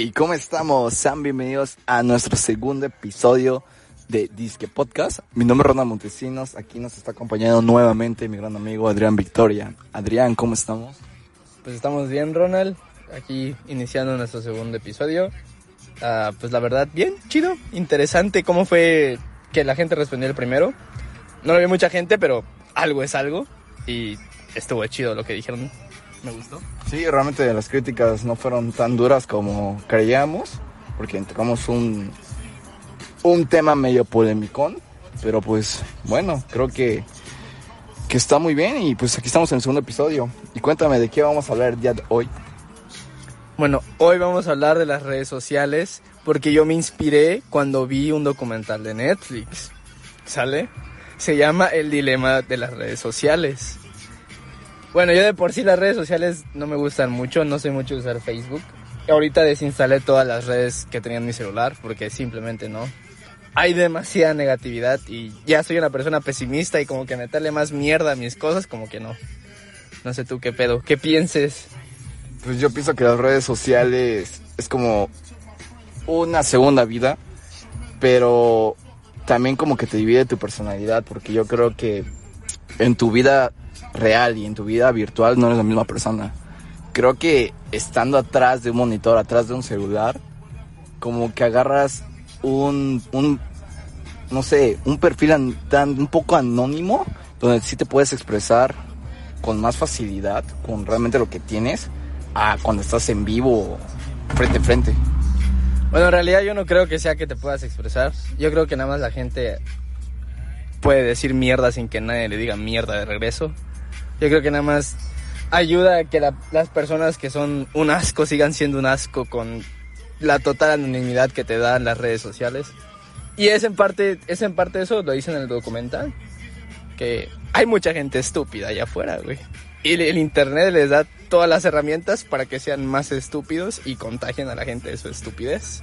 Hey, ¿cómo estamos? Sean bienvenidos a nuestro segundo episodio de Disque Podcast. Mi nombre es Ronald Montesinos. Aquí nos está acompañando nuevamente mi gran amigo Adrián Victoria. Adrián, ¿cómo estamos? Pues estamos bien, Ronald. Aquí iniciando nuestro segundo episodio. Ah, pues la verdad, bien, chido, interesante. ¿Cómo fue que la gente respondió el primero? No lo vi mucha gente, pero algo es algo. Y estuvo chido lo que dijeron. Me gustó. Sí, realmente las críticas no fueron tan duras como creíamos, porque entramos un, un tema medio polémico, pero pues bueno, creo que, que está muy bien y pues aquí estamos en el segundo episodio. Y cuéntame de qué vamos a hablar el día de hoy. Bueno, hoy vamos a hablar de las redes sociales porque yo me inspiré cuando vi un documental de Netflix. ¿Sale? Se llama El dilema de las redes sociales. Bueno, yo de por sí las redes sociales no me gustan mucho, no soy mucho usar Facebook. Ahorita desinstalé todas las redes que tenía en mi celular porque simplemente no. Hay demasiada negatividad y ya soy una persona pesimista y como que meterle más mierda a mis cosas, como que no. No sé tú qué pedo, qué pienses. Pues yo pienso que las redes sociales es como una segunda vida, pero también como que te divide tu personalidad, porque yo creo que en tu vida real y en tu vida virtual no eres la misma persona. Creo que estando atrás de un monitor, atrás de un celular, como que agarras un, un no sé, un perfil tan, un poco anónimo, donde sí te puedes expresar con más facilidad, con realmente lo que tienes, a cuando estás en vivo, frente a frente. Bueno, en realidad yo no creo que sea que te puedas expresar. Yo creo que nada más la gente puede decir mierda sin que nadie le diga mierda de regreso. Yo creo que nada más ayuda a que las personas que son un asco sigan siendo un asco con la total anonimidad que te dan las redes sociales. Y es en parte, es en parte eso, lo dicen en el documental, que hay mucha gente estúpida allá afuera, güey. Y el internet les da todas las herramientas para que sean más estúpidos y contagien a la gente de su estupidez.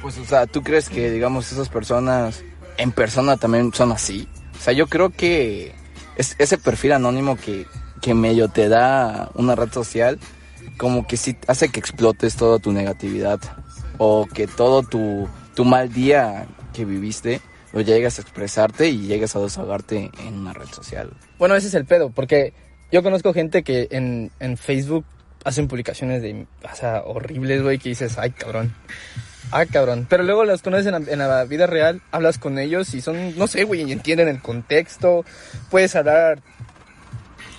Pues, o sea, ¿tú crees que, digamos, esas personas en persona también son así? O sea, yo creo que es, ese perfil anónimo que, que medio te da una red social, como que sí hace que explotes toda tu negatividad o que todo tu, tu mal día que viviste lo llegas a expresarte y llegas a desahogarte en una red social. Bueno, ese es el pedo, porque yo conozco gente que en, en Facebook hacen publicaciones de, o sea, horribles, güey, que dices, ay, cabrón. Ah, cabrón. Pero luego las conoces en la, en la, vida real, hablas con ellos y son, no sé, güey, y entienden el contexto. Puedes hablar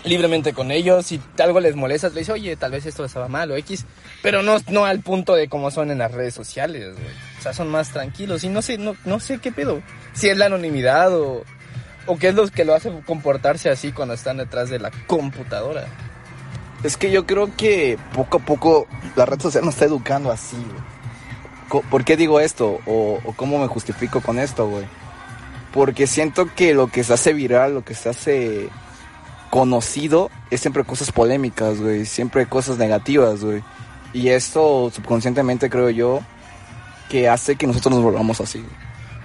libremente con ellos. Si algo les molesta, le dices, oye, tal vez esto estaba mal o X. Pero no, no al punto de cómo son en las redes sociales, güey. O sea, son más tranquilos y no sé, no, no sé qué pedo. Si es la anonimidad o, o qué es lo que lo hace comportarse así cuando están detrás de la computadora. Es que yo creo que poco a poco la red social nos está educando así, güey. ¿Por qué digo esto? O, cómo me justifico con esto, güey? Porque siento que lo que se hace viral, lo que se hace conocido, es siempre cosas polémicas, güey. Siempre cosas negativas, güey. Y esto subconscientemente creo yo que hace que nosotros nos volvamos así.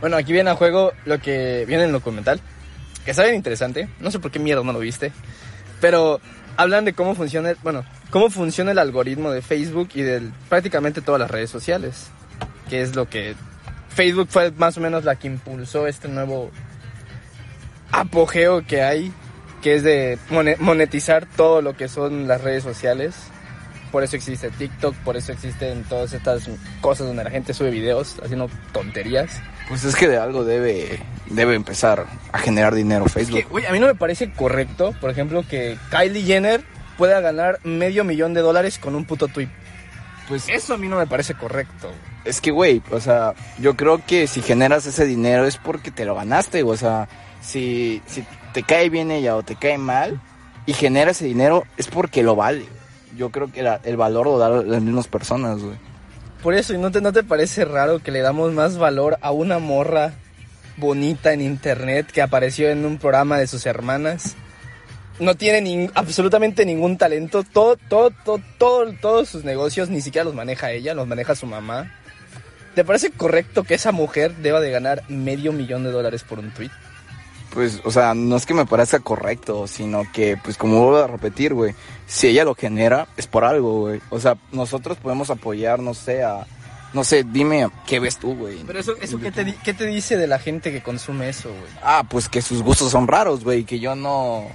Bueno, aquí viene a juego lo que viene en el documental, que está bien interesante. No sé por qué mierda no lo viste. Pero hablan de cómo funciona, bueno, cómo funciona el algoritmo de Facebook y de prácticamente todas las redes sociales que es lo que Facebook fue más o menos la que impulsó este nuevo apogeo que hay, que es de monetizar todo lo que son las redes sociales. Por eso existe TikTok, por eso existen todas estas cosas donde la gente sube videos haciendo tonterías. Pues es que de algo debe, debe empezar a generar dinero Facebook. a mí no me parece correcto, por ejemplo, que Kylie Jenner pueda ganar medio millón de dólares con un puto tweet. Pues eso a mí no me parece correcto. Es que, güey, o sea, yo creo que si generas ese dinero es porque te lo ganaste, o sea, si, si te cae bien ella o te cae mal y genera ese dinero es porque lo vale. Yo creo que el valor lo dan las mismas personas, güey. Por eso, ¿y no te, no te parece raro que le damos más valor a una morra bonita en internet que apareció en un programa de sus hermanas? No tiene absolutamente ningún talento. Todo, todo, todo, todo, todos sus negocios ni siquiera los maneja ella, los maneja su mamá. ¿Te parece correcto que esa mujer deba de ganar medio millón de dólares por un tweet? Pues, o sea, no es que me parezca correcto, sino que, pues, como vuelvo a repetir, güey, si ella lo genera, es por algo, güey. O sea, nosotros podemos apoyar, no sé, a, No sé, dime, ¿qué ves tú, güey? Pero eso, eso ¿qué, te, ¿qué te dice de la gente que consume eso, güey? Ah, pues que sus gustos son raros, güey, que yo no...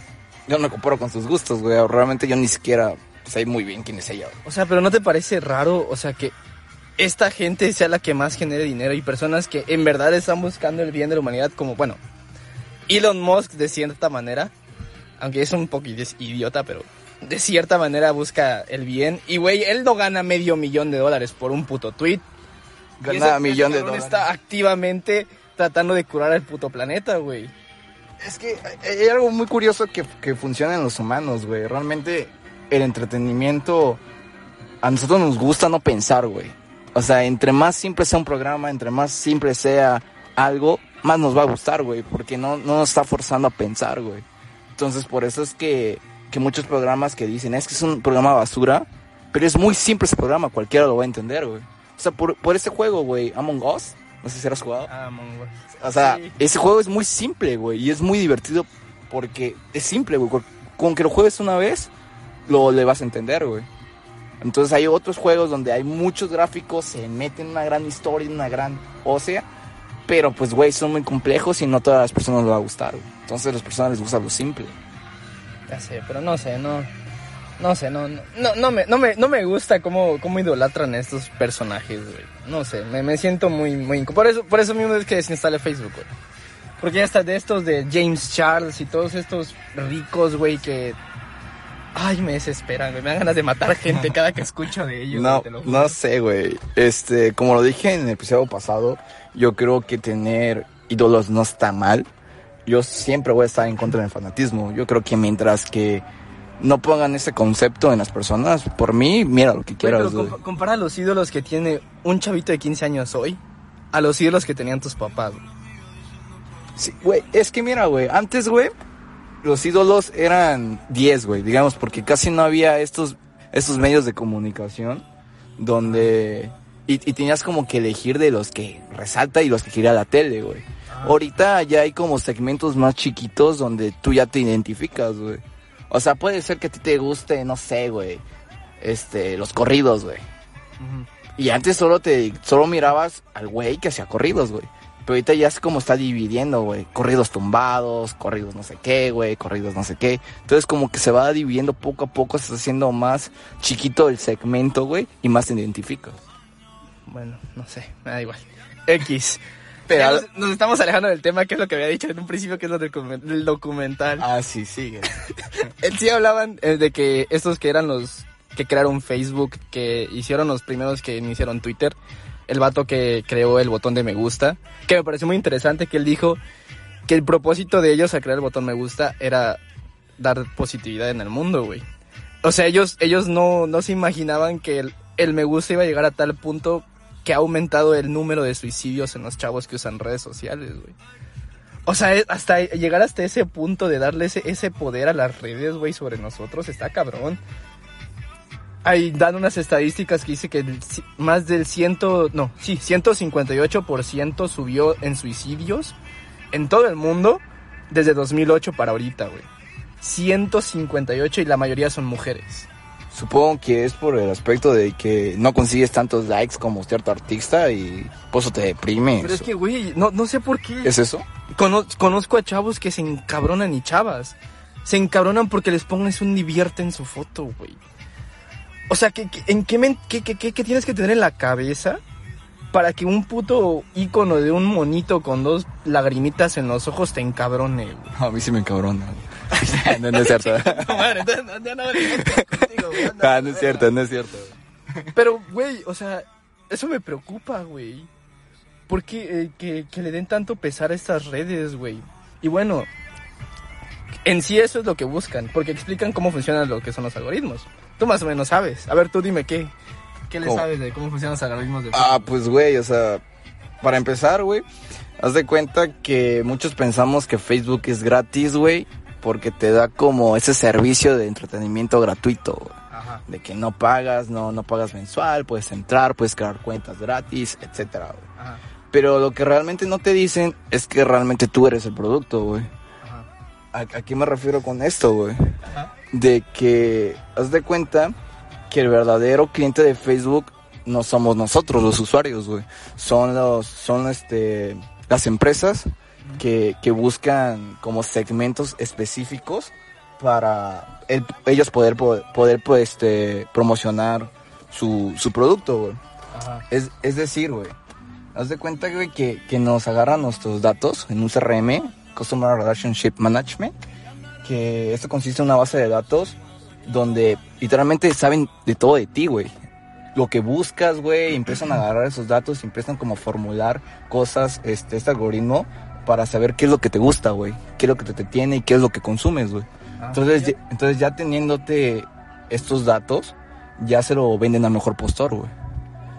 Yo no comparo con sus gustos, güey. Realmente yo ni siquiera sé muy bien quién es ella, güey. O sea, pero ¿no te parece raro, o sea, que esta gente sea la que más genere dinero y personas que en verdad están buscando el bien de la humanidad como, bueno, Elon Musk de cierta manera, aunque es un poco idi- idiota, pero de cierta manera busca el bien. Y, güey, él no gana medio millón de dólares por un puto tweet. Gana millón de dólares. está activamente tratando de curar al puto planeta, güey. Es que hay algo muy curioso que, que funciona en los humanos, güey. Realmente el entretenimiento a nosotros nos gusta no pensar, güey. O sea, entre más simple sea un programa, entre más simple sea algo, más nos va a gustar, güey. Porque no, no nos está forzando a pensar, güey. Entonces, por eso es que, que muchos programas que dicen, es que es un programa basura, pero es muy simple ese programa, cualquiera lo va a entender, güey. O sea, por, por ese juego, güey, Among Us, no sé si has jugado. Ah, mongo. O sea, Sí. ese juego es muy simple, güey, y es muy divertido porque es simple, güey. Con- Con que lo juegues una vez, lo le vas a entender, güey. Entonces hay otros juegos donde hay muchos gráficos, se meten una gran historia, una gran ósea, pero pues, güey, son muy complejos y no todas las personas les va a gustar, güey. Entonces a las personas les gusta lo simple. Ya sé, pero no sé, no. No sé, no, no, no, me, no, me, no me gusta cómo, cómo idolatran a estos personajes, güey. No sé, me, me siento muy, muy incómodo. Por eso, por eso mismo es que desinstalé Facebook, güey. Porque ya está de estos de James Charles y todos estos ricos, güey, que... Ay, me desesperan, güey. Me dan ganas de matar gente cada que escucho de ellos. No, güey, no sé, güey. Este, como lo dije en el episodio pasado, yo creo que tener ídolos no está mal. Yo siempre voy a estar en contra del fanatismo. Yo creo que mientras que no pongan ese concepto en las personas, por mí, mira lo que quieras. pero compa- compara los ídolos que tiene un chavito de 15 años hoy a los ídolos que tenían tus papás, güey. Sí, güey, es que mira, güey, antes, güey, los ídolos eran 10, güey, digamos, porque casi no había estos, estos medios de comunicación donde... Y, y tenías como que elegir de los que resalta y los que gira la tele, güey. Ahorita ya hay como segmentos más chiquitos donde tú ya te identificas, güey. O sea, puede ser que a ti te guste, no sé, güey, este, los corridos, güey. Y antes solo te solo mirabas al güey que hacía corridos, güey. Pero ahorita ya es como está dividiendo, güey. Corridos tumbados, corridos no sé qué, güey, corridos no sé qué. Entonces como que se va dividiendo poco a poco, se está haciendo más chiquito el segmento, güey, y más te identificas. Bueno, no sé, me da igual. X. Pero- nos, estamos alejando del tema, que es lo que había dicho en un principio, que es lo del, documen- del documental. Ah, sí, sigue. Sí hablaban eh, de que estos que eran los que crearon Facebook, que hicieron los primeros que iniciaron Twitter, el vato que creó el botón de me gusta, que me pareció muy interesante que él dijo que el propósito de ellos al crear el botón me gusta era dar positividad en el mundo, güey. O sea, ellos, ellos no, no se imaginaban que el, el me gusta iba a llegar a tal punto que ha aumentado el número de suicidios en los chavos que usan redes sociales, güey. O sea, es- hasta llegar hasta ese punto de darle ese, ese poder a las redes, güey, sobre nosotros, está cabrón. Ahí dan unas estadísticas que dice que más del ciento, no, sí, 158% subió en suicidios en todo el mundo desde 2008 para ahorita, güey. 158 y la mayoría son mujeres. Supongo que es por el aspecto de que no consigues tantos likes como cierto artista y por eso te deprime. Pero es que, güey, no, no sé por qué. ¿Es eso? Cono- conozco a chavos que se encabronan y chavas. Se encabronan porque les pones un divierte en su foto, güey. O sea, ¿qué, qué- en qué, men- qué, qué- qué- tienes que tener en la cabeza para que un puto ícono de un monito con dos lagrimitas en los ojos te encabrone, güey? A mí sí me encabrona. no, no es cierto. No, madre, entonces, no, ya no me metas contigo, güey, anda. Ah, no es cierto, no es cierto. Pero, güey, o sea, eso me preocupa, güey. ¿Por qué eh, que, que le den tanto pesar a estas redes, güey? Y bueno, en sí eso es lo que buscan, porque explican cómo funcionan lo que son los algoritmos. Tú más o menos sabes. A ver, tú dime qué. ¿Qué le ¿Cómo? sabes de cómo funcionan los algoritmos de Ah, pues güey, o sea, para empezar, güey, haz de cuenta que muchos pensamos que Facebook es gratis, güey, porque te da como ese servicio de entretenimiento gratuito. Ajá. De que no pagas, no, no pagas mensual, puedes entrar, puedes crear cuentas gratis, etcétera. Ajá. Pero lo que realmente no te dicen es que realmente tú eres el producto, güey. Ajá. ¿A, a qué me refiero con esto, güey? De que haz de cuenta que el verdadero cliente de Facebook no somos nosotros los usuarios, güey. Son los, son este, las empresas que, que buscan como segmentos específicos para el- ellos poder, poder, poder, pues, este, promocionar su, su producto, güey. Es, es decir, güey, haz de cuenta, güey, que, que nos agarran nuestros datos en un CRM, Customer Relationship Management, que esto consiste en una base de datos donde literalmente saben de todo de ti, güey. Lo que buscas, güey, empiezan a agarrar esos datos empiezan como a formular cosas, este, este algoritmo, para saber qué es lo que te gusta, güey, qué es lo que te, te tiene y qué es lo que consumes, güey. Ah, Entonces, ya, entonces ya teniéndote estos datos, ya se lo venden al mejor postor, güey.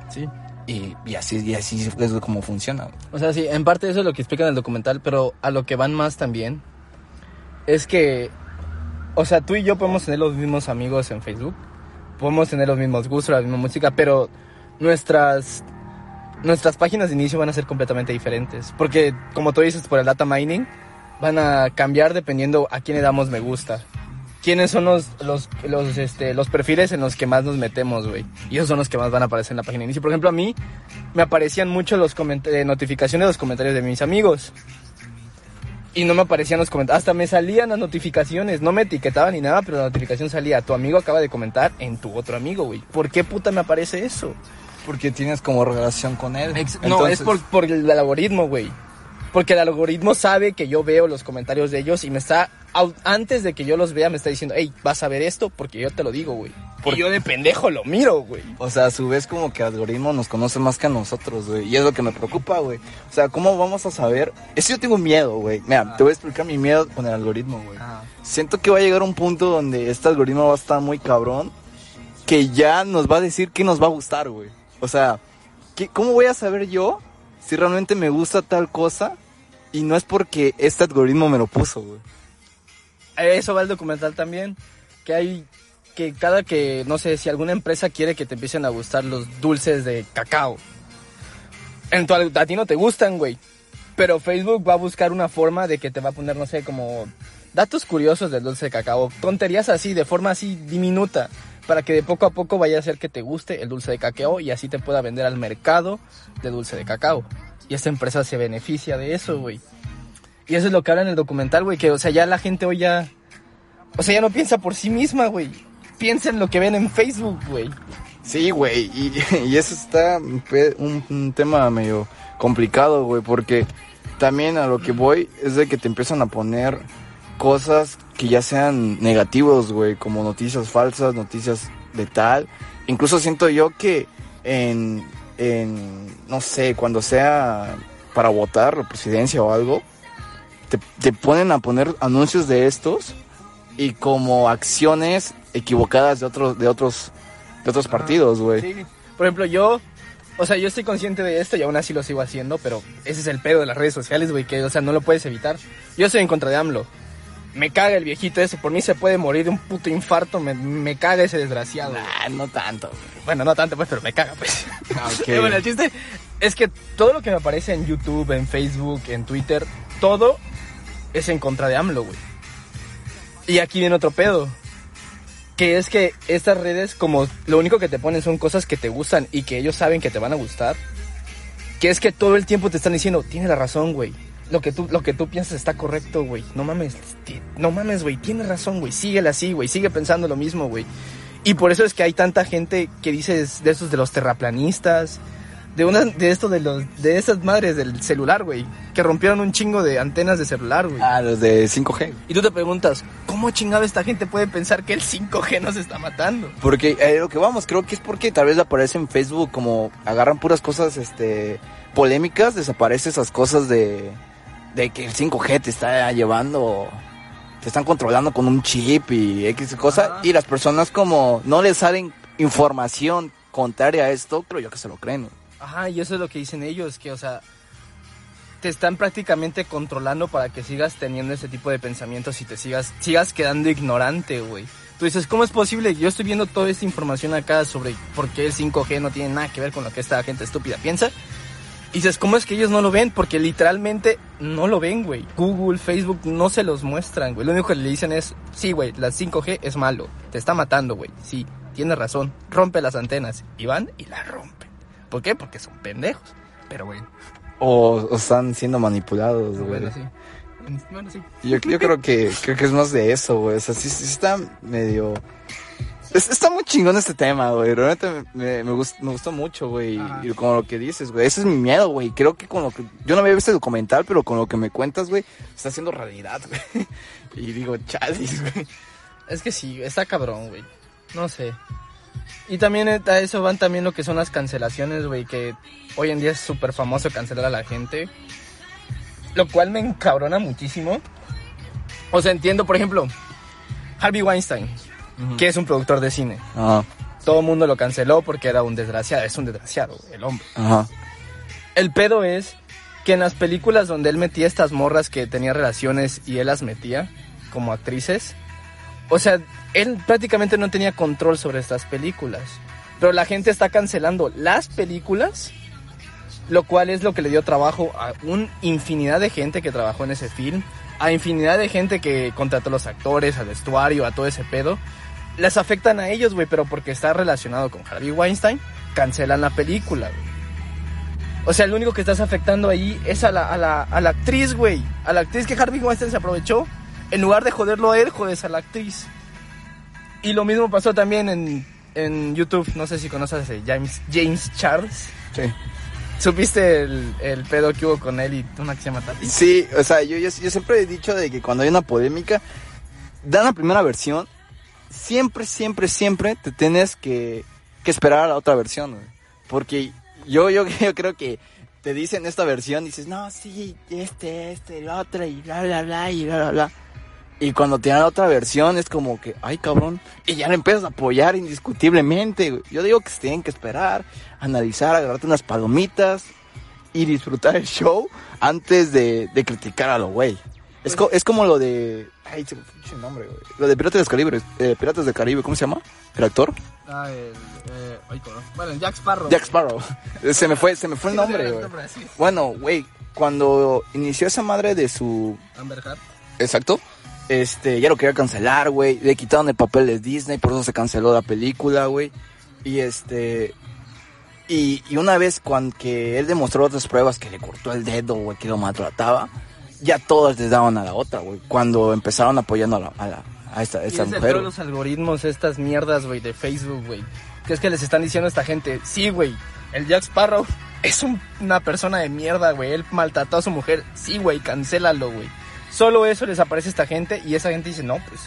Sí. Y, y así, y así es como funciona. güey. O sea, sí, en parte eso es lo que explica en el documental, pero a lo que van más también es que, o sea, tú y yo podemos tener los mismos amigos en Facebook, podemos tener los mismos gustos, la misma música, pero nuestras nuestras páginas de inicio van a ser completamente diferentes, porque como tú dices por el data mining van a cambiar dependiendo a quién le damos me gusta. ¿Quiénes son los, los, los, este, los perfiles en los que más nos metemos, güey? Y esos son los que más van a aparecer en la página de inicio. Por ejemplo, a mí me aparecían mucho los eh, notificaciones de los comentarios de mis amigos. Y no me aparecían los comentarios. Hasta me salían las notificaciones. No me etiquetaban ni nada, pero la notificación salía. Tu amigo acaba de comentar en tu otro amigo, güey. ¿Por qué puta me aparece eso? Porque tienes como relación con él. Ex- no, es por, por el algoritmo, güey. Porque el algoritmo sabe que yo veo los comentarios de ellos y me está, antes de que yo los vea, me está diciendo, hey, vas a ver esto porque yo te lo digo, güey. Por- Y yo de pendejo lo miro, güey. O sea, a su vez como que el algoritmo nos conoce más que a nosotros, güey. Y es lo que me preocupa, güey. O sea, ¿cómo vamos a saber? Eso yo tengo miedo, güey. Mira, te voy a explicar mi miedo con el algoritmo, güey. Siento que va a llegar un punto donde este algoritmo va a estar muy cabrón. Que ya nos va a decir qué nos va a gustar, güey. O sea, ¿qué- ¿cómo voy a saber yo si realmente me gusta tal cosa? Y no es porque este algoritmo me lo puso, güey. Eso va el documental también. Que hay, que cada que, no sé, si alguna empresa quiere que te empiecen a gustar los dulces de cacao. En tu, a ti no te gustan, güey. Pero Facebook va a buscar una forma de que te va a poner, no sé, como datos curiosos del dulce de cacao. Tonterías así, de forma así diminuta. Para que de poco a poco vaya a hacer que te guste el dulce de cacao y así te pueda vender al mercado de dulce de cacao. Y esta empresa se beneficia de eso, güey. Y eso es lo que habla en el documental, güey. Que, o sea, ya la gente hoy ya. O sea, ya no piensa por sí misma, güey. Piensa en lo que ven en Facebook, güey. Sí, güey, y, eso está un- un tema medio complicado, güey, porque también a lo que voy es de que te empiezan a poner cosas que ya sean negativos, güey, como noticias falsas, noticias de tal. Incluso siento yo que en, en no sé, cuando sea para votar la presidencia o algo, te, te ponen a poner anuncios de estos y como acciones equivocadas de otros, de otros, de otros partidos, güey. Sí. Por ejemplo, yo. O sea, yo estoy consciente de esto y aún así lo sigo haciendo, pero ese es el pedo de las redes sociales, güey, que, o sea, no lo puedes evitar. Yo estoy en contra de AMLO. Me caga el viejito ese, por mí se puede morir de un puto infarto, me, me caga ese desgraciado. Ah, no tanto, güey. Bueno, no tanto, pues, pero me caga, pues. Ah, bueno, el chiste es que todo lo que me aparece en YouTube, en Facebook, en Twitter, todo es en contra de AMLO, güey. Y aquí viene otro pedo. Que es que estas redes, como lo único que te ponen son cosas que te gustan y que ellos saben que te van a gustar, que es que todo el tiempo te están diciendo, tienes la razón, güey. Lo que tú, lo que tú piensas está correcto, güey. No mames, no mames, güey. Tienes razón, güey. Síguela así, güey. Sigue pensando lo mismo, güey. Y por eso es que hay tanta gente que dice de esos de los terraplanistas, de una, de esto de los, de esas madres del celular, güey, que rompieron un chingo de antenas de celular, güey. Ah, los de 5G. Y tú te preguntas, ¿cómo chingado esta gente puede pensar que el 5G nos está matando? Porque eh, lo que vamos, creo que es porque tal vez aparece en Facebook como agarran puras cosas este polémicas, desaparece esas cosas de, de que el 5G te está llevando, te están controlando con un chip y X cosa, Ajá. y las personas como no les salen información contraria a esto, creo yo que se lo creen. Ajá, y eso es lo que dicen ellos, que, o sea, te están prácticamente controlando para que sigas teniendo ese tipo de pensamientos y te sigas, sigas quedando ignorante, güey. Tú dices, ¿cómo es posible? Yo estoy viendo toda esta información acá sobre por qué el 5G no tiene nada que ver con lo que esta gente estúpida piensa. Y dices, ¿cómo es que ellos no lo ven? Porque literalmente no lo ven, güey. Google, Facebook no se los muestran, güey. Lo único que le dicen es, sí, güey, la 5G es malo. Te está matando, güey. Sí. tiene razón, rompe las antenas. Y van y las rompen. ¿Por qué? Porque son pendejos. Pero O, o están siendo manipulados, güey. bueno, sí. Bueno, sí. Yo, yo creo que creo que es más de eso, güey. O sea, sí, sí está medio... es- está muy chingón este tema, güey. Realmente me, me, gust- me gustó mucho, güey. Ajá. Y con lo que dices, güey. Ese es mi miedo, güey. Creo que con lo que... Yo no había visto el documental, pero con lo que me cuentas, güey, está haciendo realidad, güey. Y digo, chalis, güey. Es que sí, está cabrón, güey. No sé. Y también eh, a eso van también lo que son las cancelaciones, güey, que hoy en día es súper famoso cancelar a la gente. Lo cual me encabrona muchísimo. O sea, entiendo, por ejemplo, Harvey Weinstein, que es un productor de cine. Todo el mundo lo canceló porque era un desgraciado, es un desgraciado, el hombre. El pedo es que en las películas donde él metía estas morras que tenía relaciones y él las metía como actrices, o sea, él prácticamente no tenía control sobre estas películas. Pero la gente está cancelando las películas, lo cual es lo que le dio trabajo a una infinidad de gente que trabajó en ese film, a infinidad de gente que contrató a los actores, al vestuario, a todo ese pedo. Les afectan a ellos, güey, pero porque está relacionado con Harvey Weinstein, cancelan la película, güey. O sea, el único que estás afectando ahí es a la, a la, a la actriz, güey. A la actriz que Harvey Weinstein se aprovechó. En lugar de joderlo a él, jodes a la actriz. Y lo mismo pasó también en, en YouTube. No sé si conoces a James, James Charles. Sí. ¿Supiste el, el pedo que hubo con él y una que se llama Tati? Sí, o sea, yo, yo, yo siempre he dicho de que cuando hay una polémica, dan la primera versión, siempre, siempre, siempre te tienes que, que esperar a la otra versión. Porque yo, yo, yo creo que te dicen esta versión, dices, no, sí, este, este, el otro, y bla, bla, bla, y bla, bla, bla. Y cuando te dan la otra versión es como que, ay cabrón, y ya le empiezas a apoyar indiscutiblemente. Yo digo que se tienen que esperar, analizar, agarrarte unas palomitas y disfrutar el show antes de, de criticar a lo güey. Es, co- es como lo de. Ay, se me fue el nombre, güey. Lo de Piratas del Caribe. eh, Piratas del Caribe, ¿cómo se llama? ¿El actor? Ah, el, eh, bueno, Jack Sparrow. Jack Sparrow. se me fue, se me fue el nombre, güey. sí. Bueno, güey, cuando inició esa madre de su Amber Heard. Exacto. Este, ya lo quería cancelar, güey. Le quitaron el papel de Disney, por eso se canceló la película, güey. Y este. Y, y una vez cuando que él demostró otras pruebas que le cortó el dedo, güey, que lo maltrataba, ya todas les daban a la otra, güey. Cuando empezaron apoyando a, la, a, la, a esta, mujer. todos los algoritmos, estas mierdas, güey, de Facebook, güey. Que es que les están diciendo a esta gente, sí, güey, el Jack Sparrow es un- una persona de mierda, güey. Él maltrató a su mujer. Sí, güey, cancélalo, güey. Solo eso les aparece a esta gente y esa gente dice, no, pues,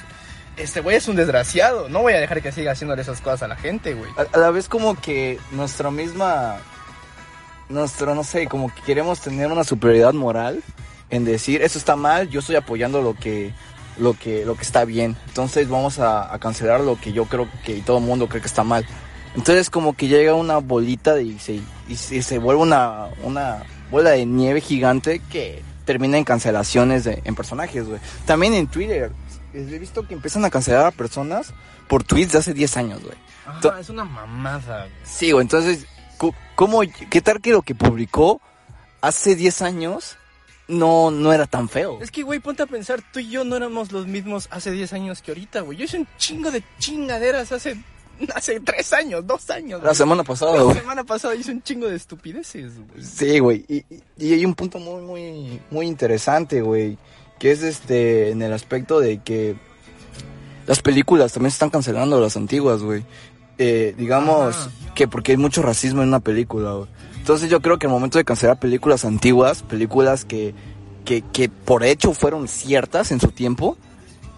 este güey es un desgraciado. No voy a dejar que siga haciéndole esas cosas a la gente, güey. A, a la vez como que nuestra misma, nuestro, no sé, como que queremos tener una superioridad moral en decir, eso está mal, yo estoy apoyando lo que, lo que, lo que está bien. Entonces vamos a, a cancelar lo que yo creo que todo el mundo cree que está mal. Entonces como que llega una bolita de, y, se, y se, vuelve una, una bola de nieve gigante que termina en cancelaciones de, en personajes, güey. También en Twitter. He visto que empiezan a cancelar a personas por tweets de hace 10 años, güey. Ah, es una mamada, güey. Sí, güey, entonces, ¿cómo, ¿qué tal que lo que publicó hace 10 años no, no era tan feo? Es que, güey, ponte a pensar, tú y yo no éramos los mismos hace 10 años que ahorita, güey. Yo hice un chingo de chingaderas hace, hace 3 años, 2 años. La semana pasada, La güey. semana pasada hice un chingo de estupideces, güey. Sí, güey, y, y- y hay un punto muy, muy, muy interesante, güey, que es este, en el aspecto de que las películas también se están cancelando, las antiguas, güey. Eh, digamos que porque hay mucho racismo en una película, güey. Entonces yo creo que al momento de cancelar películas antiguas, películas que, que, que por hecho fueron ciertas en su tiempo,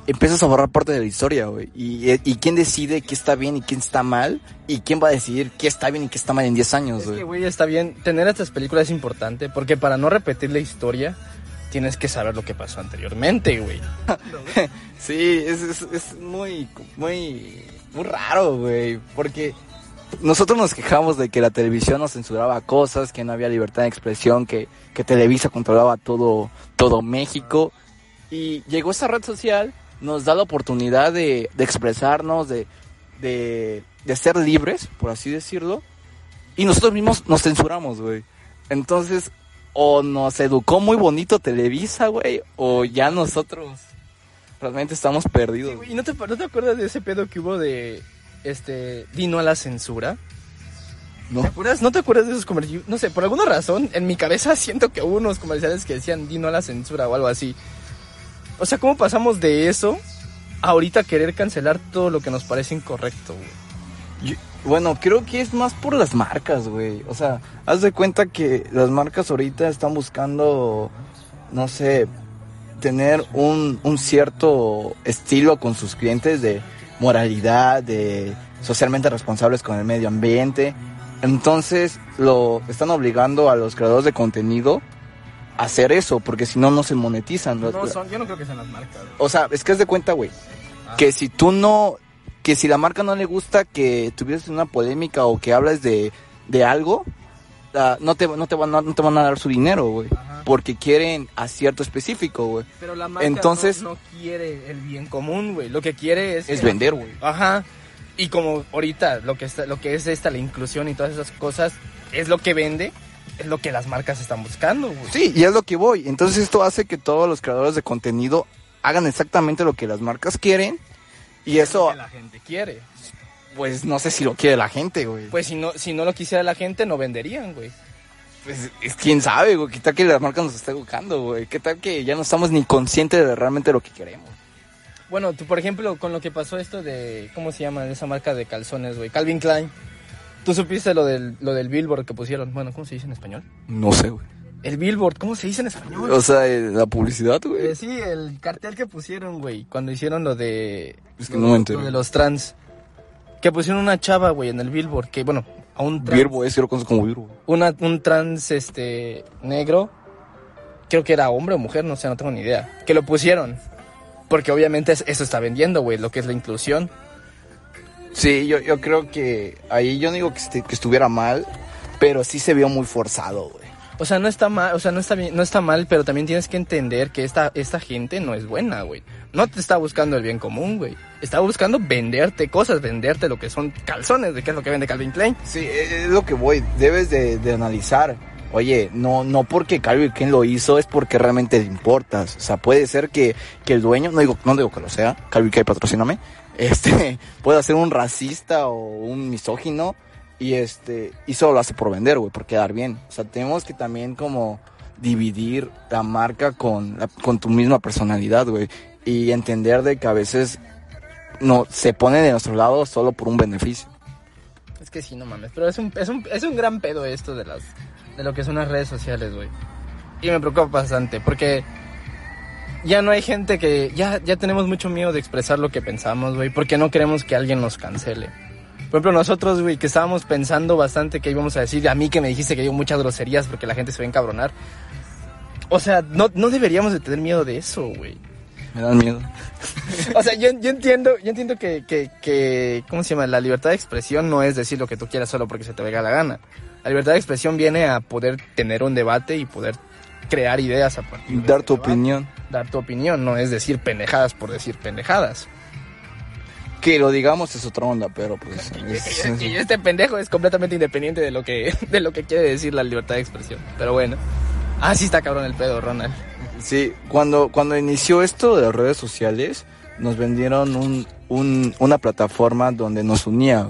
empiezas a borrar parte de la historia, güey. Y, y quién decide qué está bien y quién está mal, y quién va a decidir qué está bien y qué está mal en 10 años, Es güey. que, güey, está bien. Tener estas películas es importante porque para no repetir la historia, tienes que saber lo que pasó anteriormente, güey. Sí, es, es, es muy, muy, muy raro, güey, porque nosotros nos quejamos de que la televisión nos censuraba cosas, que no había libertad de expresión, que, que Televisa controlaba todo, todo México, y llegó esta red social, nos da la oportunidad de, de expresarnos, de, de, de ser libres, por así decirlo, y nosotros mismos nos censuramos, güey. Entonces, o nos educó muy bonito Televisa, güey, o ya nosotros realmente estamos perdidos. ¿Y no te, no te acuerdas de ese pedo que hubo de, este, Dino a la censura. No. ¿Te acuerdas? ¿No te acuerdas de esos comerciales? No sé, por alguna razón, en mi cabeza siento que hubo unos comerciales que decían Dino a la censura o algo así. O sea, ¿cómo pasamos de eso a ahorita querer cancelar todo lo que nos parece incorrecto, güey? Yo- bueno, creo que es más por las marcas, güey. O sea, haz de cuenta que las marcas ahorita están buscando, no sé, tener un, un cierto estilo con sus clientes de moralidad, de socialmente responsables con el medio ambiente. Entonces, lo están obligando a los creadores de contenido a hacer eso, porque si no, no se monetizan. No son, yo no creo que sean las marcas, güey. O sea, es que haz de cuenta, güey, Ah. que si tú no, que si la marca no le gusta que tuvieses una polémica o que hablas de, de algo, ah, no, te, no, te van a, no te van a dar su dinero, güey. Porque quieren acierto específico, güey. Pero la marca Entonces- no, no quiere el bien común, güey. Lo que quiere es... Es que- vender, güey. Ajá. Y como ahorita lo que, está, lo que es esta, la inclusión y todas esas cosas, es lo que vende, es lo que las marcas están buscando, güey. Sí, y es lo que voy. Entonces esto hace que todos los creadores de contenido hagan exactamente lo que las marcas quieren. Y Es eso, lo que la gente quiere. pues no sé si lo quiere la gente, güey. Pues si no, si no lo quisiera la gente, no venderían, güey. Pues es quién sabe, güey. ¿Qué tal que la marca nos está educando, güey? ¿Qué tal que ya no estamos ni conscientes de realmente lo que queremos? Bueno, tú, por ejemplo, con lo que pasó esto de, ¿cómo se llama? Esa marca de calzones, güey. Calvin Klein. ¿Tú supiste lo del, lo del billboard que pusieron? Bueno, ¿cómo se dice en español? No sé, güey. El billboard, ¿cómo se dice en español? O sea, eh, la publicidad, güey. Eh, sí, el cartel que pusieron, güey, cuando hicieron lo de... Es que lo- no me. Lo de los trans. Que pusieron una chava, güey, en el billboard, que, bueno, a un trans... Virbo, es que lo conozco como Virbo. una- un trans, este, negro, creo que era hombre o mujer, no sé, no tengo ni idea, que lo pusieron. Porque obviamente es- eso está vendiendo, güey, lo que es la inclusión. Sí, yo, yo creo que ahí yo no digo que, este- que estuviera mal, pero sí se vio muy forzado, güey. O sea, no está mal, o sea, no está bien, no está mal, pero también tienes que entender que esta, esta gente no es buena, güey. No te está buscando el bien común, güey. Está buscando venderte cosas, venderte lo que son calzones, de qué es lo que vende Calvin Klein. Sí, es lo que voy. Debes de, de analizar. Oye, no, no porque Calvin Klein lo hizo es porque realmente le importas. O sea, puede ser que, que el dueño, no digo, no digo que lo sea, Calvin Klein patrocíname, este, pueda ser un racista o un misógino y este, y solo lo hace por vender, güey, por quedar bien. O sea, tenemos que también como dividir la marca con, la- con tu misma personalidad, güey. Y entender de que a veces no se pone de nuestro lado solo por un beneficio. Es que sí, no mames. Pero es un, es un, es un gran pedo esto de las de lo que son las redes sociales, güey. Y me preocupa bastante porque ya no hay gente que ya ya tenemos mucho miedo de expresar lo que pensamos, güey, porque no queremos que alguien nos cancele. Por ejemplo, nosotros, güey, que estábamos pensando bastante que íbamos a decir, a mí que me dijiste que digo muchas groserías porque la gente se va a encabronar. O sea, no, no deberíamos de tener miedo de eso, güey. Me dan miedo. O sea, yo, yo entiendo, yo entiendo que, que, que, ¿cómo se llama? La libertad de expresión no es decir lo que tú quieras solo porque se te venga la gana. La libertad de expresión viene a poder tener un debate y poder crear ideas a partir de Dar tu debate. opinión. Dar tu opinión, no es decir pendejadas por decir pendejadas. Que lo digamos es otra onda, pero pues... es- este pendejo es completamente independiente de lo que, de lo que quiere decir la libertad de expresión. Pero bueno. Ah, sí está cabrón el pedo, Ronald. Sí, cuando, cuando inició esto de las redes sociales, nos vendieron un, un- una plataforma donde nos unía,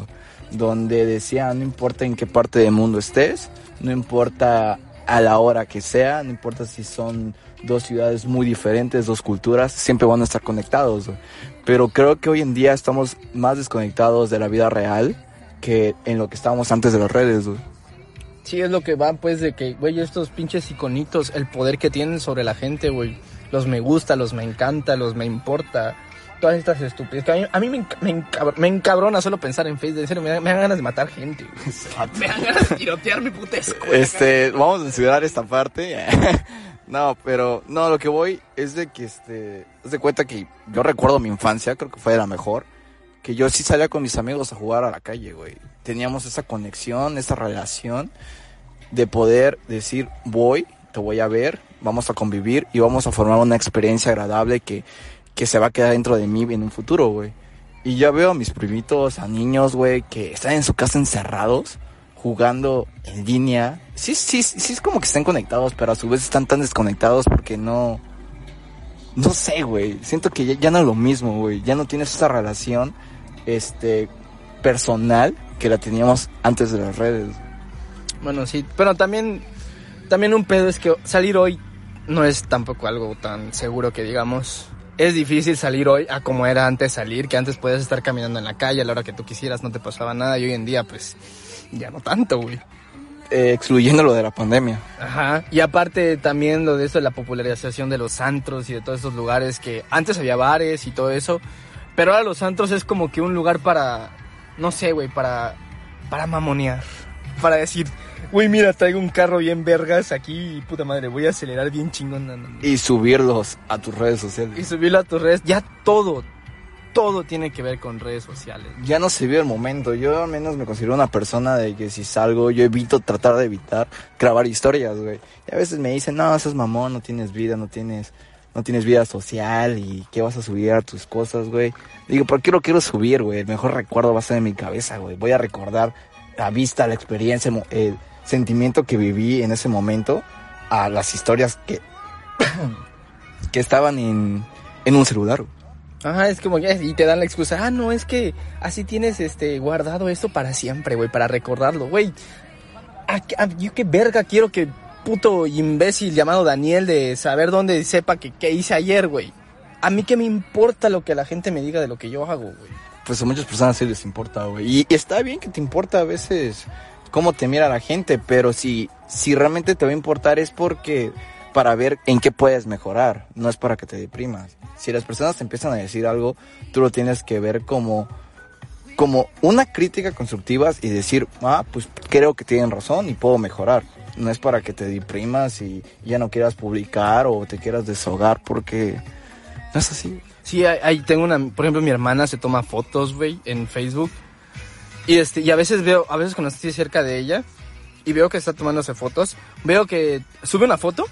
donde decía, no importa en qué parte del mundo estés, no importa a la hora que sea, no importa si son dos ciudades muy diferentes, dos culturas, siempre van a estar conectados. Pero creo que hoy en día estamos más desconectados de la vida real que en lo que estábamos antes de las redes. Sí, es lo que va, pues, de que, güey, estos pinches iconitos, el poder que tienen sobre la gente, güey. Los me gusta, los me encanta, los me importa. Todas estas estupideces. a mí, me, me, me encabrona solo pensar en Facebook. En serio, me, dan- me dan ganas de matar gente. Me dan ganas de tirotear mi puta escuela. Este, vamos a censurar esta parte. no, pero no, lo que voy es de que este, haz de cuenta que yo recuerdo mi infancia, creo que fue la mejor, que yo sí salía con mis amigos a jugar a la calle, güey. Teníamos esa conexión, esa relación de poder decir, voy, te voy a ver, vamos a convivir y vamos a formar una experiencia agradable que, que se va a quedar dentro de mí en un futuro, güey. Y ya veo a mis primitos, a niños, güey, que están en su casa encerrados, jugando en línea. Sí, sí, sí es como que están conectados, pero a su vez están tan desconectados porque no... No sé, güey. Siento que ya, no es lo mismo, güey. Ya no tienes esa relación, este, personal que la teníamos antes de las redes. Bueno, sí, pero también, también un pedo es que salir hoy no es tampoco algo tan seguro que digamos. Es difícil salir hoy a como era antes salir, que antes podías estar caminando en la calle a la hora que tú quisieras, no te pasaba nada, y hoy en día, pues, ya no tanto, güey. Eh, excluyendo lo de la pandemia. Ajá. Y aparte también lo de eso de la popularización de los antros y de todos esos lugares que antes había bares y todo eso, pero ahora los antros es como que un lugar para, no sé, güey, para, para mamonear, para decir, güey, mira, traigo un carro bien vergas aquí y puta madre, voy a acelerar bien chingón. no, no, no". Y subirlos a tus redes sociales. Y subirlo a tus redes, ya todo, todo tiene que ver con redes sociales. ya no se vio el momento. Yo al menos me considero una persona de que si salgo, yo evito tratar de evitar grabar historias, güey. Y a veces me dicen, no, sos mamón, no tienes vida, no tienes, no tienes vida social y qué vas a subir a tus cosas, güey. Digo, ¿por qué lo quiero subir, güey? El mejor recuerdo va a ser en mi cabeza, güey. Voy a recordar la vista, la experiencia, el sentimiento que viví en ese momento a las historias que, que estaban en, en un celular, güey. Ajá, es como que, y te dan la excusa, ah, no, es que así tienes este guardado esto para siempre, güey, para recordarlo, güey. ¿A qué- a- yo qué verga quiero que puto imbécil llamado Daniel de saber dónde sepa que qué hice ayer, güey. A mí qué me importa lo que la gente me diga de lo que yo hago, güey. pues a muchas personas sí les importa, güey. Y, y está bien que te importa a veces cómo te mira la gente, pero si, si realmente te va a importar es porque para ver en qué puedes mejorar, no es para que te deprimas. Si las personas te empiezan a decir algo, tú lo tienes que ver como, como una crítica constructiva y decir, ah, pues creo que tienen razón y puedo mejorar. No es para que te deprimas y ya no quieras publicar o te quieras deshogar porque no es así. Sí, ahí- tengo una, por ejemplo, mi hermana se toma fotos, güey, en Facebook. Y este, y a veces veo, a veces cuando estoy cerca de ella y veo que está tomándose fotos, veo que sube una foto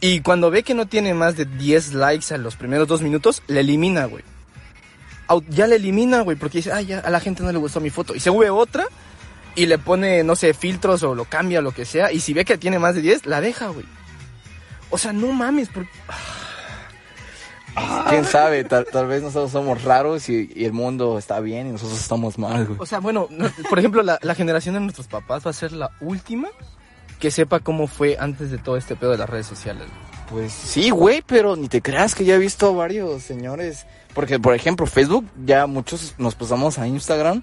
y cuando ve que no tiene más de 10 likes a los primeros dos minutos, la elimina, güey. Ya la elimina, güey, porque dice, ah, ya, a la gente no le gustó mi foto. Y se sube otra y le pone, no sé, filtros o lo cambia, lo que sea. Y si ve que tiene más de 10, la deja, güey. O sea, no mames, porque... Quién sabe, tal, tal vez nosotros somos raros y, y el mundo está bien y nosotros estamos mal, güey. O sea, bueno, no- por ejemplo, la, la generación de nuestros papás va a ser la última que sepa cómo fue antes de todo este pedo de las redes sociales. Pues sí, güey, pero ni te creas que ya he visto varios señores. Porque, por ejemplo, Facebook, ya muchos nos pasamos a Instagram.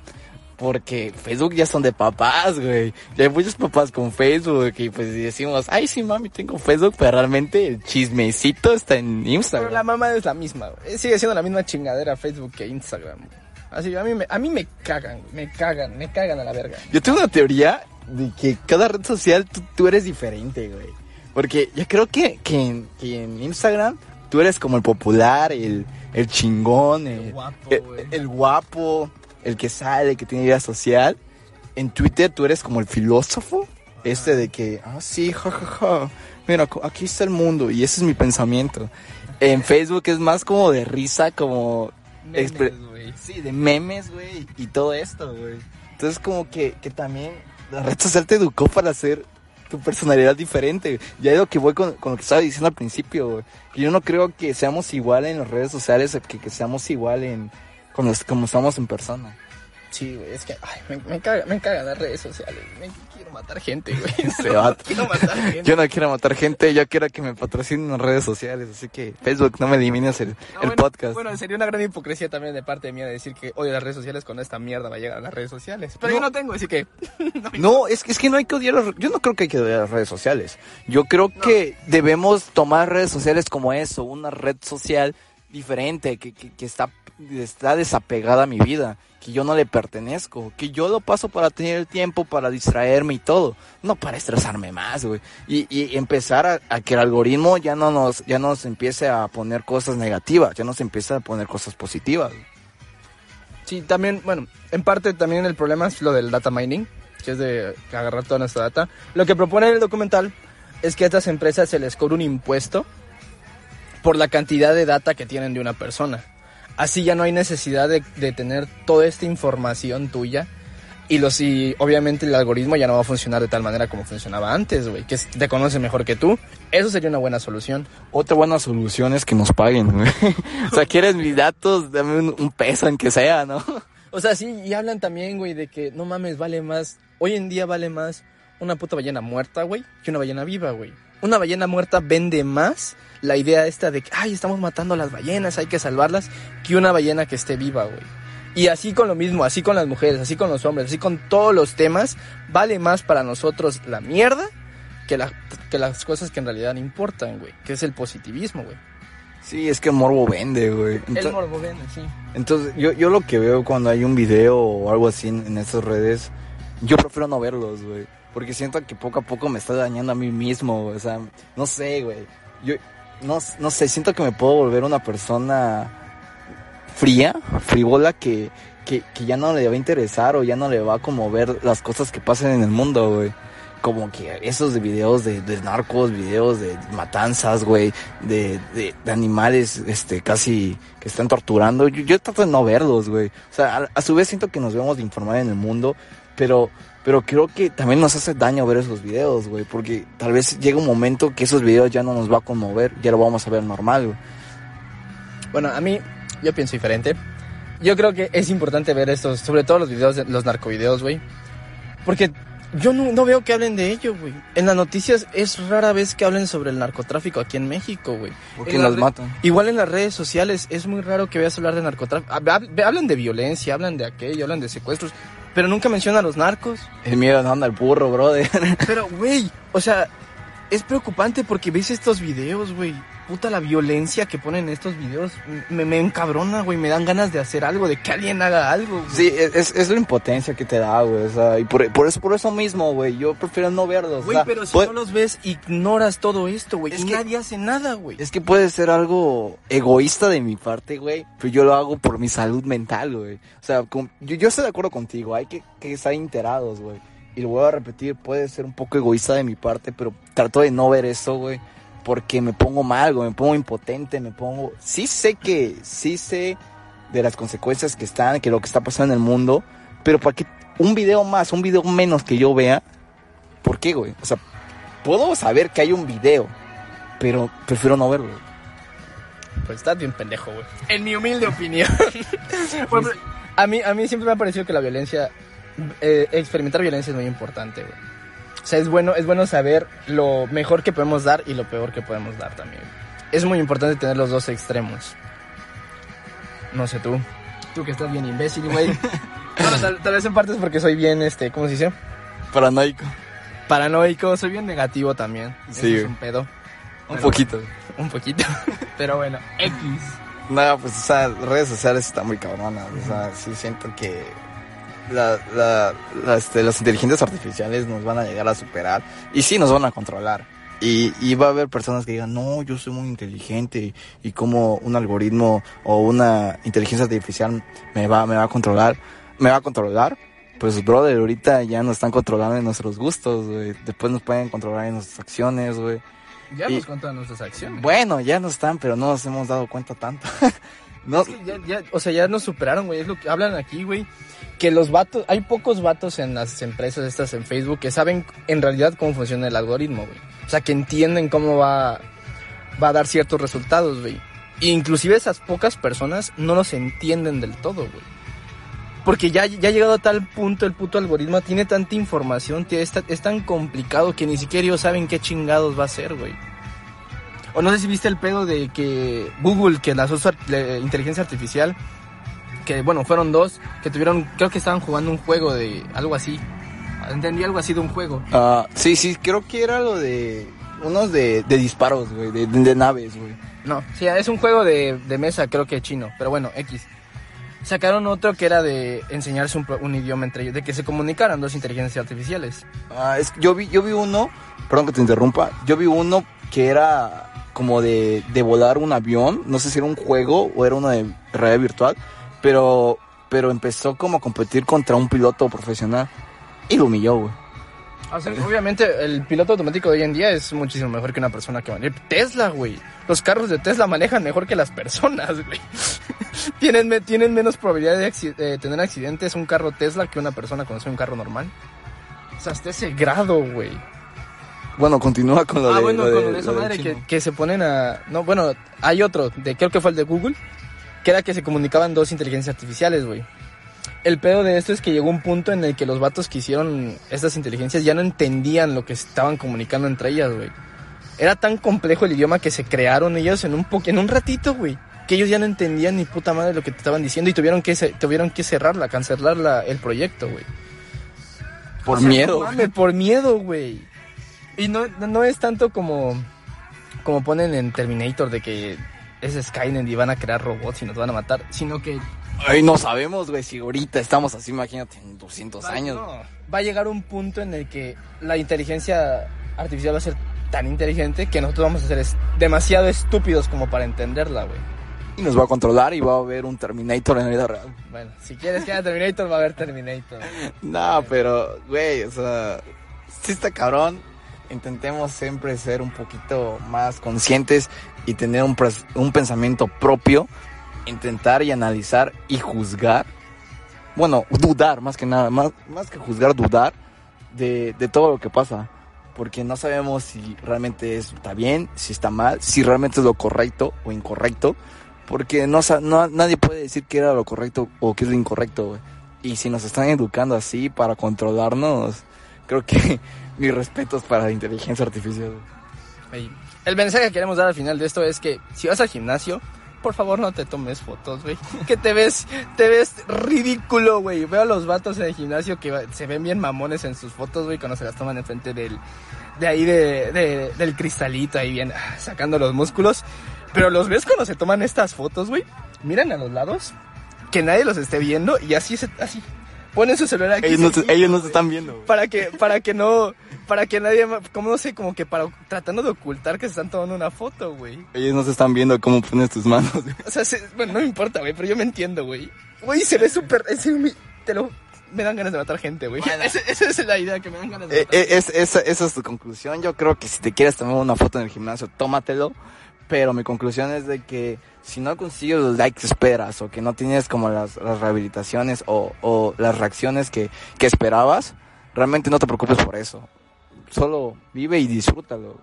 Porque Facebook ya son de papás, güey. Ya hay muchos papás con Facebook y pues decimos, ay, sí, mami, tengo Facebook, pero realmente el chismecito está en Pero la Instagram. mamá es la misma, güey. Sigue siendo la misma chingadera Facebook que Instagram. güey. Así que a mí me, a mí me cagan. Me cagan, me cagan a la verga. Yo tengo una teoría de que cada red social tú, tú eres diferente, güey. Porque yo creo que, que, en, que en Instagram tú eres como el popular, el, el chingón, el, guapo, el- el guapo, el que sale, que tiene vida social. En Twitter tú eres como el filósofo, este de que, ah, sí, jajaja, mira, co- aquí está el mundo y ese es mi pensamiento. En Facebook es más como de risa, como... Memes. Sí, de memes, güey, y todo esto, güey. Entonces como que, que también la red social te educó para hacer tu personalidad diferente. Ya es lo que voy con, lo que estaba diciendo al principio, Yo no creo que seamos igual en las redes sociales que, que seamos igual en con los- como estamos en persona. Sí, güey, es que, ay, me, me caga, me cagan las redes sociales. Me quiero matar gente, güey. Se va. quiero matar gente. Yo no quiero matar gente, yo quiero que me patrocinen en redes sociales, así que Facebook, no me elimines el, No, el bueno, podcast. Bueno, sería una gran hipocresía también de parte mía decir que odio las redes sociales cuando esta mierda va a llegar a las redes sociales. Pero No. yo no tengo, así que... No, es, que- es que no hay que odiar las- Yo no creo que hay que odiar las redes sociales. Yo creo que debemos tomar redes sociales como eso, una red social diferente, que, que, que está, está desapegada a mi vida, que yo no le pertenezco, que yo lo paso para tener el tiempo, para distraerme y todo, no para estresarme más, güey. Y, y empezar a, a que el algoritmo ya no nos, ya nos empiece a poner cosas negativas, ya nos empiece a poner cosas positivas. Sí, también, bueno, en parte también el problema es lo del data mining, que es de agarrar toda nuestra data. Lo que propone el documental es que a estas empresas se les cobre un impuesto por la cantidad de data que tienen de una persona. Así ya no hay necesidad de, de tener toda esta información tuya. Y, los, y obviamente el algoritmo ya no va a funcionar de tal manera como funcionaba antes, güey, que te conoce mejor que tú. Eso sería una buena solución. Otra buena solución es que nos paguen, güey. o sea, quieres mis datos, dame un, un peso en que sea, ¿no? O sea, sí, y hablan también, güey, de que no mames, vale más. Hoy en día vale más una puta ballena muerta, güey, que una ballena viva, güey. Una ballena muerta vende más la idea esta de que, ay, estamos matando a las ballenas, hay que salvarlas, que una ballena que esté viva, güey. Y así con lo mismo, así con las mujeres, así con los hombres, así con todos los temas, vale más para nosotros la mierda que, la- que las cosas que en realidad importan, güey. Que es el positivismo, güey. Sí, es que el morbo vende, güey. El morbo vende, sí. Entonces, yo, yo lo que veo cuando hay un video o algo así en, en esas redes, yo prefiero no verlos, güey. Porque siento que poco a poco me está dañando a mí mismo. O sea, no sé, güey. Yo, no, no sé, siento que me puedo volver una persona fría, frivola, que, que, que ya no le va a interesar o ya no le va a como ver las cosas que pasan en el mundo, güey. Como que esos de videos de, de narcos, videos de matanzas, güey, de, de, de animales, este, casi que están torturando. Yo, yo trato de no verlos, güey. O sea, a, a su vez siento que nos vemos de informar en el mundo, pero, pero creo que también nos hace daño ver esos videos, güey, porque tal vez llega un momento que esos videos ya no nos va a conmover, ya lo vamos a ver normal, güey. Bueno, a mí, yo pienso diferente. Yo creo que es importante ver estos, sobre todo los videos, de, los narcovideos, güey. Porque yo no, no veo que hablen de ello, güey. En las noticias es rara vez que hablen sobre el narcotráfico aquí en México, güey. Porque las matan. Igual en las redes sociales es muy raro que veas hablar de narcotráfico. Hab- hab- Hablan de violencia, hablan de aquello, hablan de secuestros, pero nunca mencionan a los narcos. El miedo no anda al burro, brother. Pero, güey, o sea, es preocupante porque ves estos videos, güey. Puta la violencia que ponen en estos videos. Me, me encabrona, güey. Me dan ganas de hacer algo, de que alguien haga algo. güey. Sí, es, es la impotencia que te da, güey. O sea, y por, por eso, por eso mismo, güey. Yo prefiero no verlos. Güey, o sea, pero si puede- no los ves, ignoras todo esto, güey. Es Y que- nadie hace nada, güey. Es que puede ser algo egoísta de mi parte, güey. Pero yo lo hago por mi salud mental, güey. O sea, con- yo, yo estoy de acuerdo contigo. Hay que, que estar enterados, güey. Y lo vuelvo a repetir, puede ser un poco egoísta de mi parte, pero trato de no ver eso, güey. Porque me pongo mal. Me pongo impotente, me pongo... Sí sé que... Sí sé de las consecuencias que están, que lo que está pasando en el mundo. Pero para que un video más, un video menos que yo vea... ¿Por qué, güey? O sea, puedo saber que hay un video, pero prefiero no verlo. Pues estás bien pendejo, güey. En mi humilde opinión. A, mí, a mí siempre me ha parecido que la violencia, eh, experimentar violencia es muy importante, güey. O sea, es bueno, es bueno saber lo mejor que podemos dar y lo peor que podemos dar también. Es muy importante tener los dos extremos. No sé tú. Tú que estás bien imbécil, güey. bueno, tal, tal vez en parte es porque soy bien, este, ¿cómo se dice? Paranoico. Paranoico, soy bien negativo también. Eso Sí, es un pedo. Un Pero- poquito. Un poquito. Pero bueno, X. No, pues, o sea, redes sociales están muy cabronas. O sea, sí siento que la, la, la, este, las inteligencias artificiales nos van a llegar a superar. Y sí nos van a controlar. Y, y va a haber personas que digan, no, yo soy muy inteligente y como un algoritmo o una inteligencia artificial me va, me va a controlar. Me va a controlar. Pues, brother, ahorita ya nos están controlando en nuestros gustos, güey. Después nos pueden controlar en nuestras acciones, güey. Ya Y- nos cuentan nuestras acciones. Bueno, ya no están, pero no nos hemos dado cuenta tanto. no, Es que ya, ya- o sea, ya nos superaron, güey. Es lo que hablan aquí, güey. Que los vatos, hay pocos vatos en las empresas estas en Facebook que saben en realidad cómo funciona el algoritmo, güey. O sea, que entienden cómo va, va a dar ciertos resultados, güey. E inclusive esas pocas personas no los entienden del todo, güey. Porque ya, ya ha llegado a tal punto el puto algoritmo, tiene tanta información, tiene- es, es tan complicado que ni siquiera ellos saben qué chingados va a ser, güey. O no sé si viste el pedo de que Google, que lanzó su la inteligencia artificial, que bueno, fueron dos, que tuvieron, creo que estaban jugando un juego de algo así. Entendí algo así de un juego. Ah, sí, sí, creo que era lo de unos de, de disparos, güey, de, de- naves, güey. No, sí, es un juego de, de mesa, creo que chino, pero bueno, X. Sacaron otro que era de enseñarse un, un idioma entre ellos, de que se comunicaran dos inteligencias artificiales. Ah, es, yo vi, yo vi uno, perdón que te interrumpa, yo vi uno que era como de, de volar un avión, no sé si era un juego o era uno de realidad virtual, pero, pero empezó como a competir contra un piloto profesional y lo humilló, güey. O sea, obviamente el piloto automático de hoy en día es muchísimo mejor que una persona que maneja. Tesla, güey. Los carros de Tesla manejan mejor que las personas, güey. tienen, tienen menos probabilidad de, de tener accidentes un carro Tesla que una persona conduce un carro normal. O sea, hasta ese grado, güey. Bueno, continúa con lo Ah, de, bueno, lo con de- esa madre que, que se ponen a... No, bueno, hay otro, de creo que fue el de Google, que era que se comunicaban dos inteligencias artificiales, güey. el pedo de esto es que llegó un punto en el que los vatos que hicieron estas inteligencias ya no entendían lo que estaban comunicando entre ellas, güey. Era tan complejo el idioma que se crearon ellos en un po en un ratito, güey. Que ellos ya no entendían ni puta madre lo que te estaban diciendo y tuvieron que, tuvieron que cerrarla, cancelar la, el proyecto, güey. Por miedo. por miedo, güey. Y no, no es tanto como, como ponen en Terminator de que es Skynet y van a crear robots y nos van a matar, sino que... Ay, no sabemos, güey, si ahorita estamos así, imagínate, en 200 años. Va a llegar un punto en el que la inteligencia artificial va a ser tan inteligente que nosotros vamos a ser demasiado estúpidos como para entenderla, güey. Y nos va a controlar y va a haber un Terminator en la vida real. Bueno, si quieres que haya Terminator, va a haber Terminator. no, pero, güey, o sea, si está cabrón. Intentemos siempre ser un poquito más conscientes y tener un, un pensamiento propio, intentar y analizar y juzgar, bueno, dudar más que nada, más, más que juzgar, dudar de, de todo lo que pasa, porque no sabemos si realmente está bien, si está mal, si realmente es lo correcto o incorrecto, porque no, no nadie puede decir que era lo correcto o que es lo incorrecto, Y si nos están educando así para controlarnos, creo que mis respetos para la inteligencia artificial. El mensaje que queremos dar al final de esto es que si vas al gimnasio, por favor no te tomes fotos, güey. Que te ves, te ves ridículo, güey. Veo a los vatos en el gimnasio que se ven bien mamones en sus fotos, güey, cuando se las toman enfrente del, de ahí de, del cristalito, ahí bien, ah, sacando los músculos. Pero los ves cuando se toman estas fotos, güey. Miran a los lados, que nadie los esté viendo y así, así, ponen su celular aquí. Ellos no, ellos no se están viendo. Para que, para que no, para que nadie, como no sé, como que para, tratando de ocultar que se están tomando una foto, güey. Ellos no se están viendo cómo pones tus manos. O sea, bueno, no me importa, güey, pero yo me entiendo, güey. Güey, se ve súper, te lo, me dan ganas de matar gente, güey. Esa, es la idea, que me dan ganas de eh, matar eh, esa, esa es tu conclusión. Yo creo que si te quieres tomar una foto en el gimnasio, tómatelo. Pero mi conclusión es de que si no consigues los likes que esperas o que no tienes como las, rehabilitaciones o, o, las reacciones que, que esperabas, realmente no te preocupes por eso. Solo vive y disfrútalo.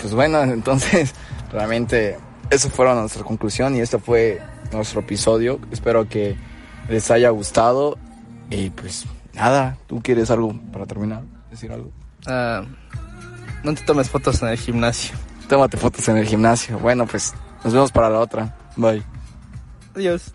Pues bueno, entonces realmente eso fue nuestra conclusión y este fue nuestro episodio. Espero que les haya gustado y pues nada, ¿tú quieres algo para terminar? ¿Decir algo? Uh, no te tomes fotos en el gimnasio. Tómate fotos en el gimnasio. Bueno, pues nos vemos para la otra. Bye. Adiós.